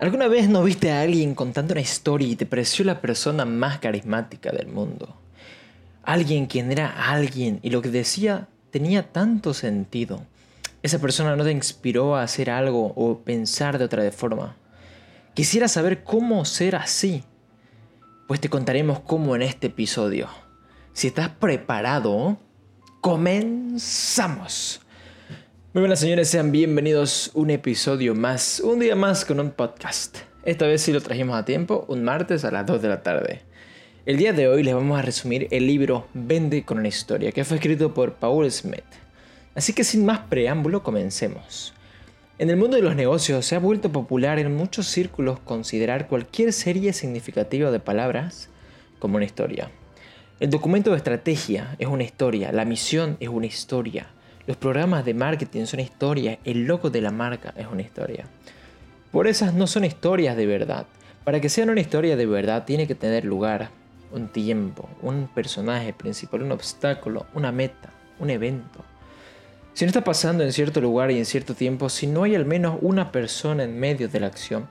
¿Alguna vez no viste a alguien contando una historia y te pareció la persona más carismática del mundo? Alguien quien era alguien y lo que decía tenía tanto sentido. Esa persona no te inspiró a hacer algo o pensar de otra forma. Quisiera saber cómo ser así. Pues te contaremos cómo en este episodio. Si estás preparado, comenzamos. Muy buenas señores, sean bienvenidos un episodio más, un día más con un podcast. Esta vez sí lo trajimos a tiempo, un martes a las 2 de la tarde. El día de hoy les vamos a resumir el libro Vende con una historia, que fue escrito por Paul Smith. Así que sin más preámbulo, comencemos. En el mundo de los negocios se ha vuelto popular en muchos círculos considerar cualquier serie significativa de palabras como una historia. El documento de estrategia es una historia, la misión es una historia, los programas de marketing son historias, el logo de la marca es una historia. Por esas no son historias de verdad. Para que sean una historia de verdad tiene que tener lugar, un tiempo, un personaje principal, un obstáculo, una meta, un evento. Si no está pasando en cierto lugar y en cierto tiempo, si no hay al menos una persona en medio de la acción,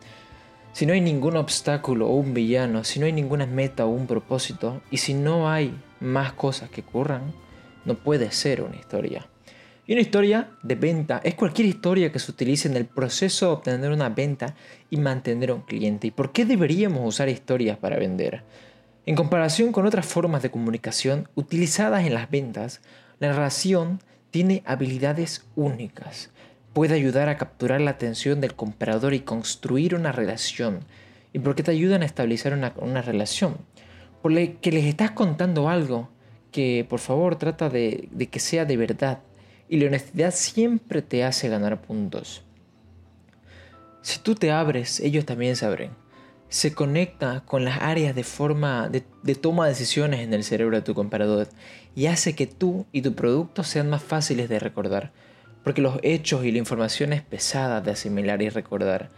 si no hay ningún obstáculo o un villano, si no hay ninguna meta o un propósito, y si no hay más cosas que ocurran, no puede ser una historia. Y una historia de venta es cualquier historia que se utilice en el proceso de obtener una venta y mantener un cliente. ¿Y por qué deberíamos usar historias para vender? En comparación con otras formas de comunicación utilizadas en las ventas, la narración tiene habilidades únicas. Puede ayudar a capturar la atención del comprador y construir una relación. ¿Y por qué te ayudan a establecer una, relación? Porque les estás contando algo que por favor trata de que sea de verdad y la honestidad siempre te hace ganar puntos. Si tú te abres, ellos también se abren. Se conecta con las áreas de forma de, toma de decisiones en el cerebro de tu comprador y hace que tú y tu producto sean más fáciles de recordar, porque los hechos y la información es pesada de asimilar y recordar.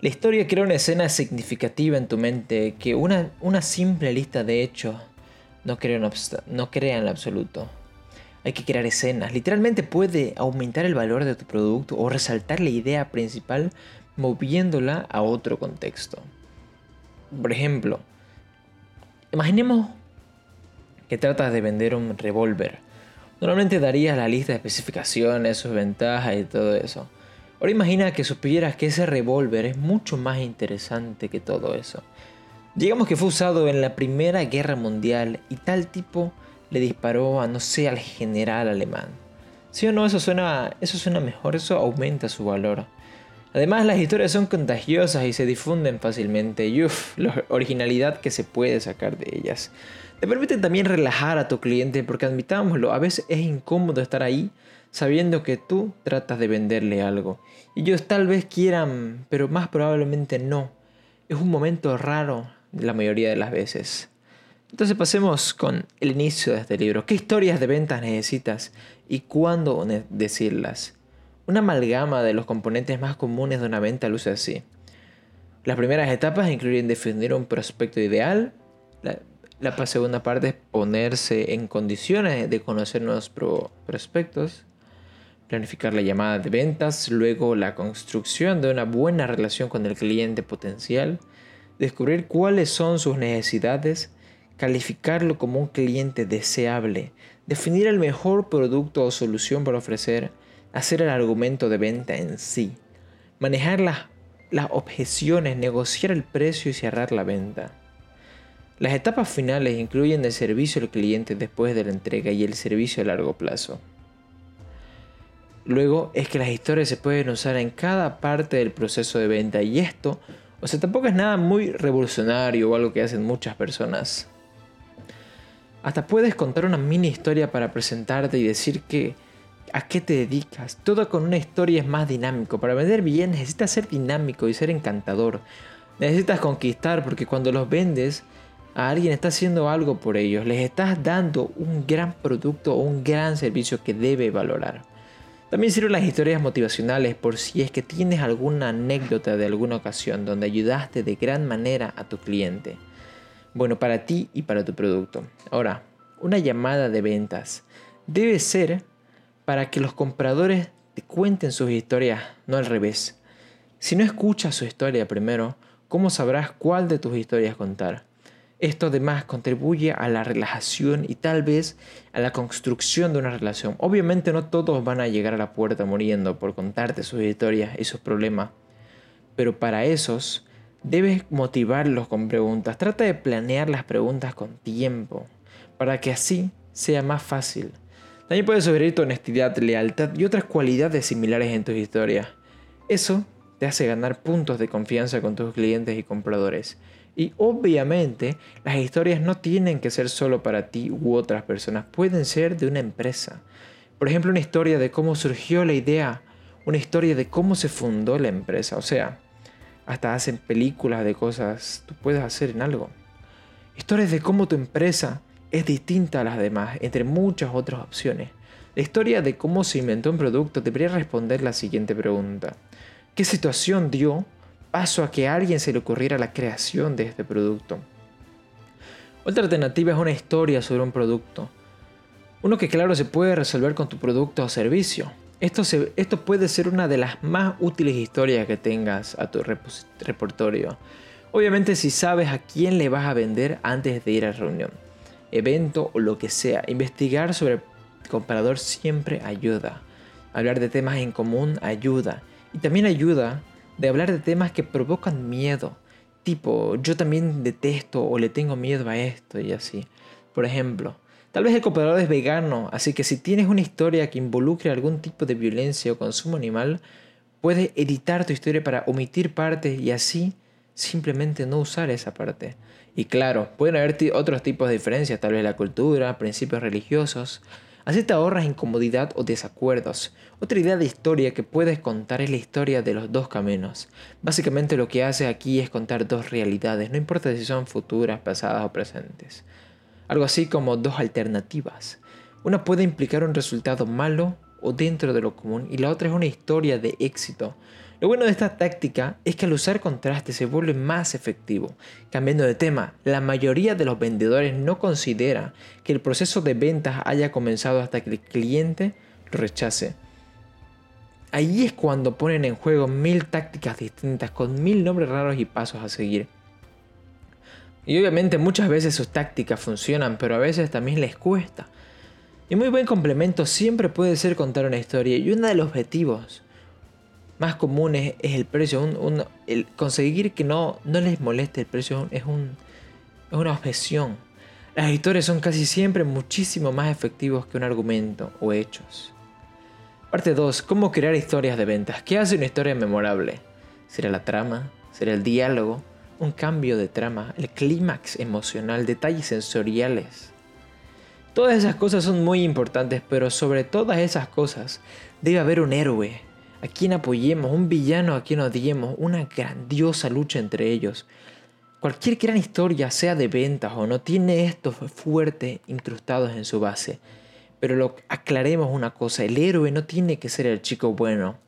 La historia crea una escena significativa en tu mente que una, una simple lista de hechos no crea, no crea en absoluto. Hay que crear escenas. Literalmente puede aumentar el valor de tu producto o resaltar la idea principal moviéndola a otro contexto. Por ejemplo, imaginemos que tratas de vender un revólver. Normalmente darías la lista de especificaciones, sus ventajas y todo eso. Ahora imagina que supieras que ese revólver es mucho más interesante que todo eso. Digamos que fue usado en la Primera Guerra Mundial y tal tipo le disparó a, no sé, al general alemán. ¿Sí o no? Eso suena, eso suena mejor, eso aumenta su valor. Además, las historias son contagiosas y se difunden fácilmente. Y la originalidad que se puede sacar de ellas. Te permiten también relajar a tu cliente porque admitámoslo, a veces es incómodo estar ahí sabiendo que tú tratas de venderle algo. Y ellos tal vez quieran, pero más probablemente no. Es un momento raro la mayoría de las veces. Entonces pasemos con el inicio de este libro. ¿Qué historias de ventas necesitas y cuándo decirlas? Una amalgama de los componentes más comunes de una venta luce así. Las primeras etapas incluyen definir un prospecto ideal. La, segunda parte es ponerse en condiciones de conocer nuevos prospectos. Planificar la llamada de ventas. Luego la construcción de una buena relación con el cliente potencial. Descubrir cuáles son sus necesidades calificarlo como un cliente deseable, definir el mejor producto o solución para ofrecer, hacer el argumento de venta en sí, manejar las, las objeciones, negociar el precio y cerrar la venta. Las etapas finales incluyen el servicio al cliente después de la entrega y el servicio a largo plazo. Luego es que las historias se pueden usar en cada parte del proceso de venta y esto, o sea, tampoco es nada muy revolucionario o algo que hacen muchas personas. Hasta puedes contar una mini historia para presentarte y decir que a qué te dedicas. Todo con una historia es más dinámico. Para vender bien necesitas ser dinámico y ser encantador. Necesitas conquistar porque cuando los vendes a alguien estás haciendo algo por ellos. Les estás dando un gran producto o un gran servicio que debe valorar. También sirven las historias motivacionales por si es que tienes alguna anécdota de alguna ocasión donde ayudaste de gran manera a tu cliente bueno para ti y para tu producto. Ahora, una llamada de ventas debe ser para que los compradores te cuenten sus historias, no al revés. Si no escuchas su historia primero, ¿cómo sabrás cuál de tus historias contar? Esto además contribuye a la relajación y tal vez a la construcción de una relación. Obviamente no todos van a llegar a la puerta muriendo por contarte sus historias y sus problemas, pero para esos debes motivarlos con preguntas. Trata de planear las preguntas con tiempo para que así sea más fácil. También puedes sugerir tu honestidad, lealtad y otras cualidades similares en tus historias. Eso te hace ganar puntos de confianza con tus clientes y compradores. Y obviamente las historias no tienen que ser solo para ti u otras personas, pueden ser de una empresa. Por ejemplo, una historia de cómo surgió la idea, una historia de cómo se fundó la empresa. O sea, hasta hacen películas de cosas tú puedes hacer en algo. Historias de cómo tu empresa es distinta a las demás, entre muchas otras opciones. La historia de cómo se inventó un producto debería responder la siguiente pregunta. ¿Qué situación dio paso a que a alguien se le ocurriera la creación de este producto. Otra alternativa es una historia sobre un producto. Uno que claro se puede resolver con tu producto o servicio. Esto, esto puede ser una de las más útiles historias que tengas a tu repertorio. Obviamente si sabes a quién le vas a vender antes de ir a la reunión, evento o lo que sea, investigar sobre el comprador siempre ayuda. Hablar de temas en común ayuda. Y también ayuda de hablar de temas que provocan miedo. Tipo, yo también detesto o le tengo miedo a esto y así. Por ejemplo, tal vez el comprador es vegano, así que si tienes una historia que involucre algún tipo de violencia o consumo animal, puedes editar tu historia para omitir partes y así simplemente no usar esa parte. Y claro, pueden haber otros tipos de diferencias, tal vez la cultura, principios religiosos, Así te ahorras incomodidad o desacuerdos. Otra idea de historia que puedes contar es la historia de los dos caminos. Básicamente lo que hace aquí es contar dos realidades, no importa si son futuras, pasadas o presentes. Algo así como dos alternativas. Una puede implicar un resultado malo o dentro de lo común y la otra es una historia de éxito lo bueno de esta táctica es que al usar contraste se vuelve más efectivo. Cambiando de tema, la mayoría de los vendedores no considera que el proceso de ventas haya comenzado hasta que el cliente lo rechace. Ahí es cuando ponen en juego mil tácticas distintas con mil nombres raros y pasos a seguir. Y obviamente muchas veces sus tácticas funcionan, pero a veces también les cuesta. Y muy buen complemento siempre puede ser contar una historia y uno de los objetivos más común es, el precio. el conseguir que no, no les moleste el precio es, un, es una objeción. Las historias son casi siempre muchísimo más efectivos que un argumento o hechos. Parte 2. ¿Cómo crear historias de ventas? ¿Qué hace una historia memorable? ¿Será la trama? ¿Será el diálogo? ¿Un cambio de trama? ¿El clímax emocional? ¿Detalles sensoriales? Todas esas cosas son muy importantes, pero sobre todas esas cosas debe haber un héroe, a quien apoyemos, un villano a quien odiemos, una grandiosa lucha entre ellos. Cualquier gran historia, sea de ventas o no, tiene estos fuertes incrustados en su base. Pero lo, aclaremos una cosa, el héroe no tiene que ser el chico bueno.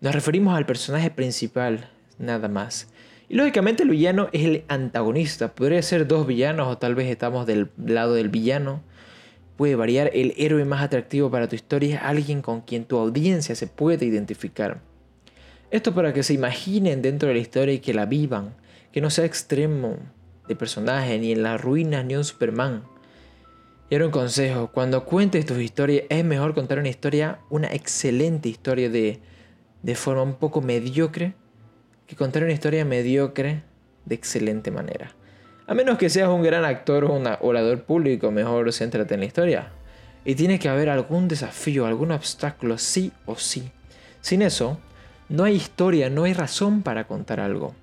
Nos referimos al personaje principal, nada más. Y lógicamente el villano es el antagonista. Podría ser dos villanos o tal vez estamos del lado del villano puede variar. El héroe más atractivo para tu historia es alguien con quien tu audiencia se puede identificar. Esto para que se imaginen dentro de la historia y que la vivan, que no sea extremo de personaje, ni en las ruinas, ni un Superman. Y ahora un consejo, cuando cuentes tus historias es mejor contar una historia, una excelente historia de, de forma un poco mediocre, que contar una historia mediocre de excelente manera. A menos que seas un gran actor o un orador público, mejor céntrate en la historia. Y tiene que haber algún desafío, algún obstáculo, sí o sí. Sin eso, no hay historia, no hay razón para contar algo.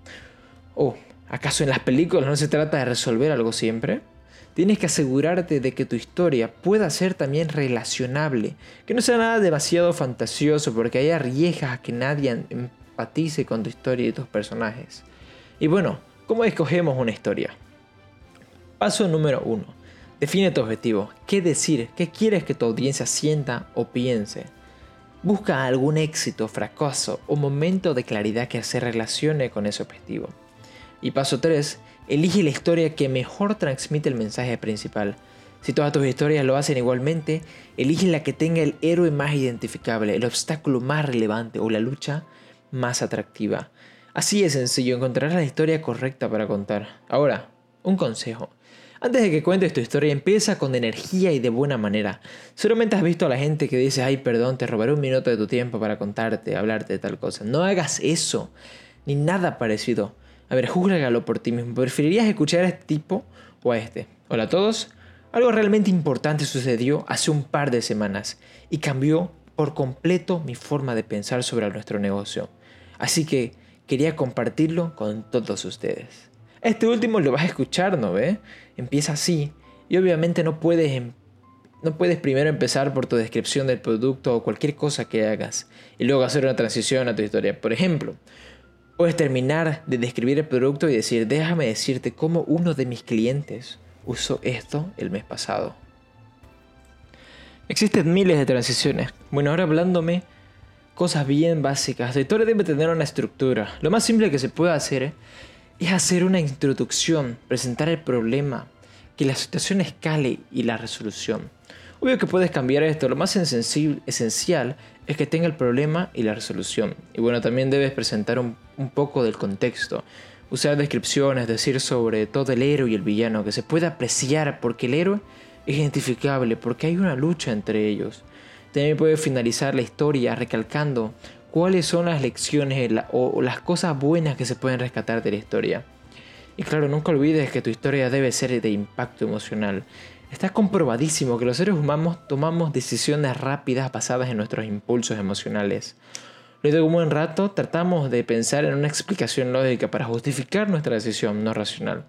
¿O acaso en las películas no se trata de resolver algo siempre? Tienes que asegurarte de que tu historia pueda ser también relacionable, que no sea nada demasiado fantasioso porque ahí arriesgas a que nadie empatice con tu historia y tus personajes. Y bueno, ¿cómo escogemos una historia? Paso número 1. Define tu objetivo. ¿Qué decir? ¿Qué quieres que tu audiencia sienta o piense? Busca algún éxito, fracaso o momento de claridad que se relacione con ese objetivo. Y paso 3. Elige la historia que mejor transmite el mensaje principal. Si todas tus historias lo hacen igualmente, elige la que tenga el héroe más identificable, el obstáculo más relevante o la lucha más atractiva. Así es sencillo, encontrarás la historia correcta para contar. Ahora, un consejo. Antes de que cuentes tu historia, empieza con energía y de buena manera. Seguramente has visto a la gente que dice, ay, perdón, te robaré un minuto de tu tiempo para contarte, hablarte de tal cosa. No hagas eso, ni nada parecido. A ver, júzgalo por ti mismo. ¿Preferirías escuchar a este tipo o a este? Hola a todos. Algo realmente importante sucedió hace un par de semanas y cambió por completo mi forma de pensar sobre nuestro negocio. Así que quería compartirlo con todos ustedes. Este último lo vas a escuchar, ¿no ve? Empieza así y obviamente no puedes, em, no puedes primero empezar por tu descripción del producto o cualquier cosa que hagas y luego hacer una transición a tu historia. Por ejemplo, puedes terminar de describir el producto y decir, déjame decirte cómo uno de mis clientes usó esto el mes pasado. Existen miles de transiciones. Bueno, ahora hablándome cosas bien básicas. La historia debe tener una estructura. Lo más simple que se puede hacer es hacer una introducción, presentar el problema, que la situación escale y la resolución. Obvio que puedes cambiar esto, lo más esencial es que tenga el problema y la resolución. Y bueno, también debes presentar un, un poco del contexto, usar descripciones, decir sobre todo el héroe y el villano, que se pueda apreciar porque el héroe es identificable, porque hay una lucha entre ellos. También puedes finalizar la historia recalcando cuáles son las lecciones o las cosas buenas que se pueden rescatar de la historia. Y claro, nunca olvides que tu historia debe ser de impacto emocional. Está comprobadísimo que los seres humanos tomamos decisiones rápidas basadas en nuestros impulsos emocionales. Luego de un buen rato tratamos de pensar en una explicación lógica para justificar nuestra decisión no racional.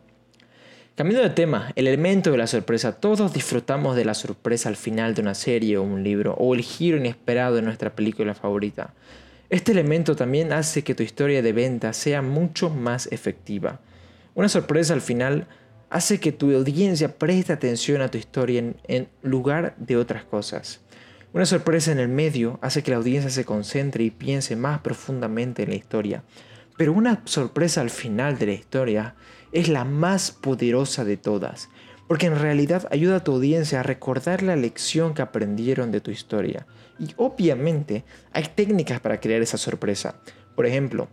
Cambiando de tema, el elemento de la sorpresa. Todos disfrutamos de la sorpresa al final de una serie o un libro, o el giro inesperado de nuestra película favorita. Este elemento también hace que tu historia de venta sea mucho más efectiva. Una sorpresa al final hace que tu audiencia preste atención a tu historia en, lugar de otras cosas. Una sorpresa en el medio hace que la audiencia se concentre y piense más profundamente en la historia. Pero una sorpresa al final de la historia es la más poderosa de todas, porque en realidad ayuda a tu audiencia a recordar la lección que aprendieron de tu historia y obviamente hay técnicas para crear esa sorpresa. Por ejemplo,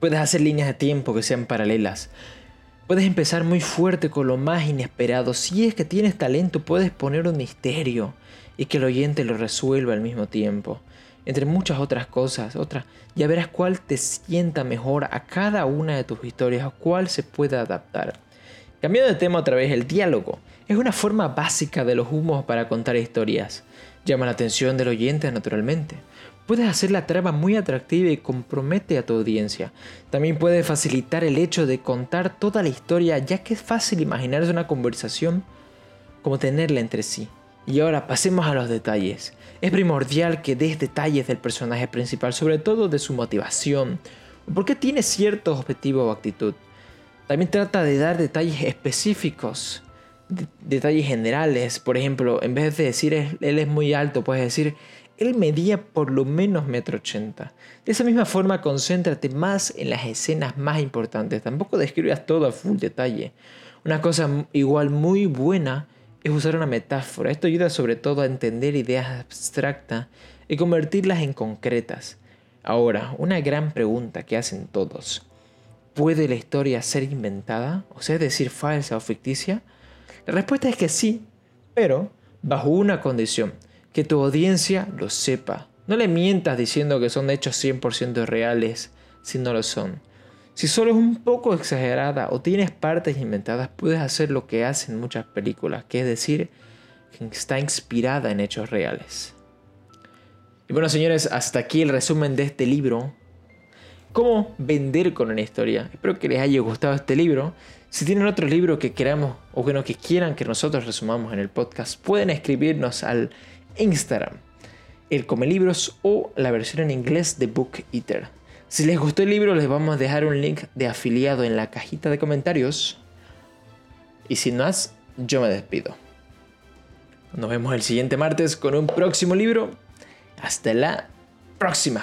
puedes hacer líneas de tiempo que sean paralelas. Puedes empezar muy fuerte con lo más inesperado. Si es que tienes talento, puedes poner un misterio y que el oyente lo resuelva al mismo tiempo. Entre muchas otras cosas, otra, ya verás cuál te sienta mejor a cada una de tus historias o cuál se pueda adaptar. Cambiando de tema otra vez, el diálogo es una forma básica de los humos para contar historias. Llama la atención del oyente naturalmente. Puedes hacer la trama muy atractiva y compromete a tu audiencia. También puede facilitar el hecho de contar toda la historia ya que es fácil imaginarse una conversación como tenerla entre sí. Y ahora pasemos a los detalles. Es primordial que des detalles del personaje principal, sobre todo de su motivación, por qué tiene ciertos objetivos o actitud. También trata de dar detalles específicos detalles generales. Por ejemplo, en vez de decir él es muy alto, puedes decir él medía por lo menos metro ochenta. De esa misma forma, concéntrate más en las escenas más importantes. Tampoco describas todo a full detalle. Una cosa igual muy buena es usar una metáfora. Esto ayuda sobre todo a entender ideas abstractas y convertirlas en concretas. Ahora, una gran pregunta que hacen todos. ¿Puede la historia ser inventada? O sea, decir, falsa o ficticia? La respuesta es que sí, pero bajo una condición, que tu audiencia lo sepa. No le mientas diciendo que son hechos 100% reales si no lo son. Si solo es un poco exagerada o tienes partes inventadas, puedes hacer lo que hacen muchas películas, que es decir, que está inspirada en hechos reales. Y bueno, señores, hasta aquí el resumen de este libro. ¿Cómo vender con una historia? Espero que les haya gustado este libro. Si tienen otro libro que queramos o bueno, que quieran que nosotros resumamos en el podcast, pueden escribirnos al Instagram, el Come Libros o la versión en inglés de Book Eater. Si les gustó el libro, les vamos a dejar un link de afiliado en la cajita de comentarios. Y sin más, yo me despido. Nos vemos el siguiente martes con un próximo libro. Hasta la próxima.